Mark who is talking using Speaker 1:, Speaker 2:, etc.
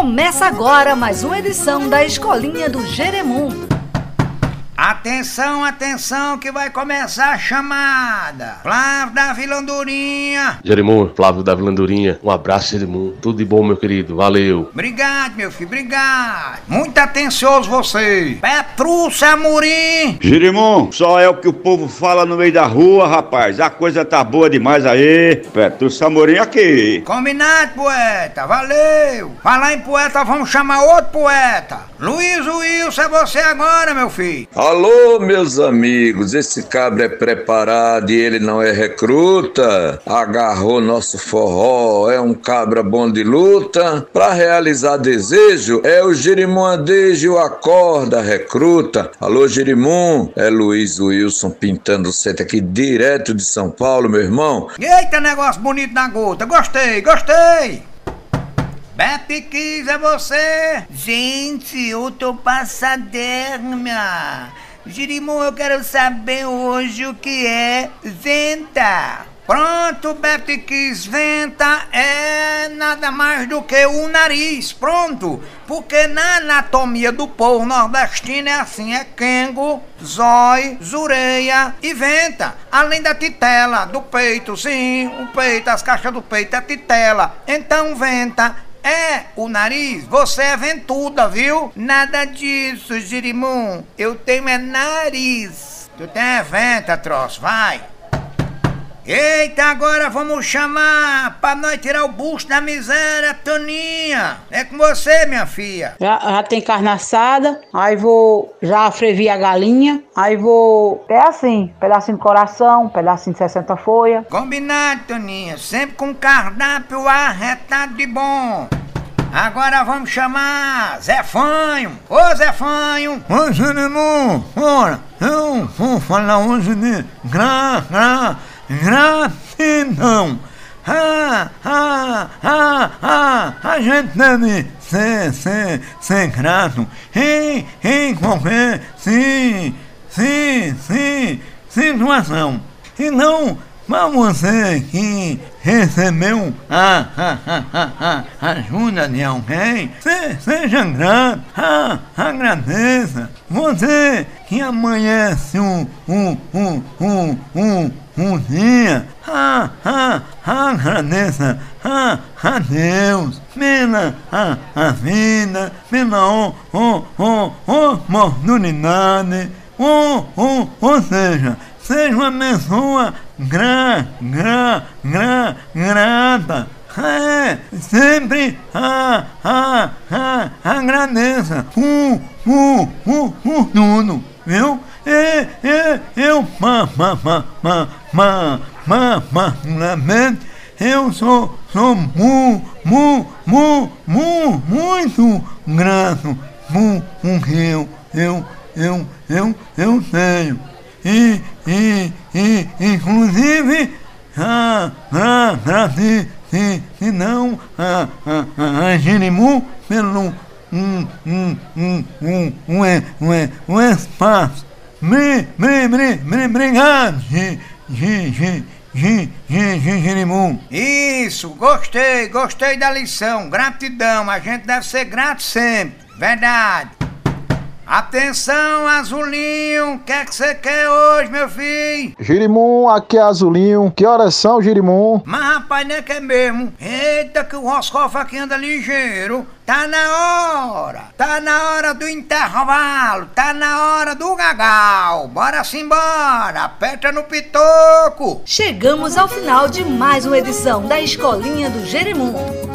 Speaker 1: Começa agora mais uma edição da Escolinha do Jeremum.
Speaker 2: Atenção, atenção, que vai começar a chamada. Flávio da Vilandurinha.
Speaker 3: Jerimum, Flávio da Vilandurinha. Um abraço, Jerimum. Tudo de bom, meu querido. Valeu.
Speaker 2: Obrigado, meu filho, obrigado. Muito atencioso você. Petrúcia Amorim.
Speaker 4: Jerimum, só é o que o povo fala no meio da rua, rapaz. A coisa tá boa demais aí. Petrúcia Amorim aqui.
Speaker 2: Combinado, poeta. Valeu. Falar em poeta, vamos chamar outro poeta. Luiz Wilson, é você agora, meu filho.
Speaker 5: Alô, meus amigos, esse cabra é preparado e ele não é recruta. Agarrou nosso forró, é um cabra bom de luta. Pra realizar desejo, é o Girimum Adejo, acorda, recruta. Alô, Girimum, é Luiz Wilson pintando o centro aqui direto de São Paulo, meu irmão.
Speaker 2: Eita, negócio bonito na gota. Gostei, gostei. Beppe Kiss, é você?
Speaker 6: Gente, eu tô passaderna. Girimum, eu quero saber hoje o que é venta.
Speaker 2: Pronto, Kiss, venta é nada mais do que o nariz, pronto. Porque na anatomia do povo nordestino é assim, é quengo, zói, zureia e venta. Além da titela, do peito, sim, o peito, as caixas do peito é titela. Então venta é, o nariz, você é ventuda, viu?
Speaker 6: Nada disso, Girimum. Eu tenho é nariz.
Speaker 2: Tu tem é venta, troço, vai. Eita, agora vamos chamar pra nós tirar o busto da miséria, Toninha. É com você, minha filha.
Speaker 7: Já, já tem carne assada, aí vou já frevi a galinha, aí vou. É assim: pedacinho de coração, pedacinho de 60 folha.
Speaker 2: Combinado, Toninha. Sempre com cardápio arretado de bom. Agora vamos chamar Zé Fanho. Ô Zé Fanho.
Speaker 8: Ô Jerimum, ora, eu vou falar hoje de gra, gra, gratidão. Ah, ah, ah, ah, a gente deve ser, ser, ser grato em, em qualquer sim, sim, sim, situação. E não para você que recebeu a, a, a, a, ajuda de alguém, se, seja grato, agradeça. Você que amanhece um, um, um, um, um, um dia, a, a, agradeça. A, a Deus. Pela a, a vida, pela o, o, o, oportunidade, ou, ou, ou seja, seja uma pessoa gra, gra, gra, grata. É, sempre ah, ah, ah, agradeça o, uh, o, uh, o, uh, o Nuno, viu? É, é, eu, ma, ma, ma, ma, ma, ma, ma, lamento, eu sou, sou mu, mu, mu, mu, muito grato por o que eu, eu, eu, eu, tenho. E, e, e, inclusive, ah, ah, agradeço se, não, a, a, a, a Jerimu, pelo um, um, um, um, um, um, um espaço. Bri, bri, bri, bri, obrigado, Jerimu.
Speaker 2: Isso, gostei, gostei da lição. Gratidão, a gente deve ser grato sempre. Verdade. Atenção, Azulinho! O que é que você quer hoje, meu filho?
Speaker 9: Girimum, aqui é Azulinho. Que horas são, Girimum?
Speaker 2: Mas rapaz, não é que é mesmo. Eita, que o Roscoff aqui anda ligeiro. Tá na hora. Tá na hora do intervalo. Tá na hora do gagal. Bora simbora. Aperta no pitoco.
Speaker 1: Chegamos ao final de mais uma edição da Escolinha do Jerimum.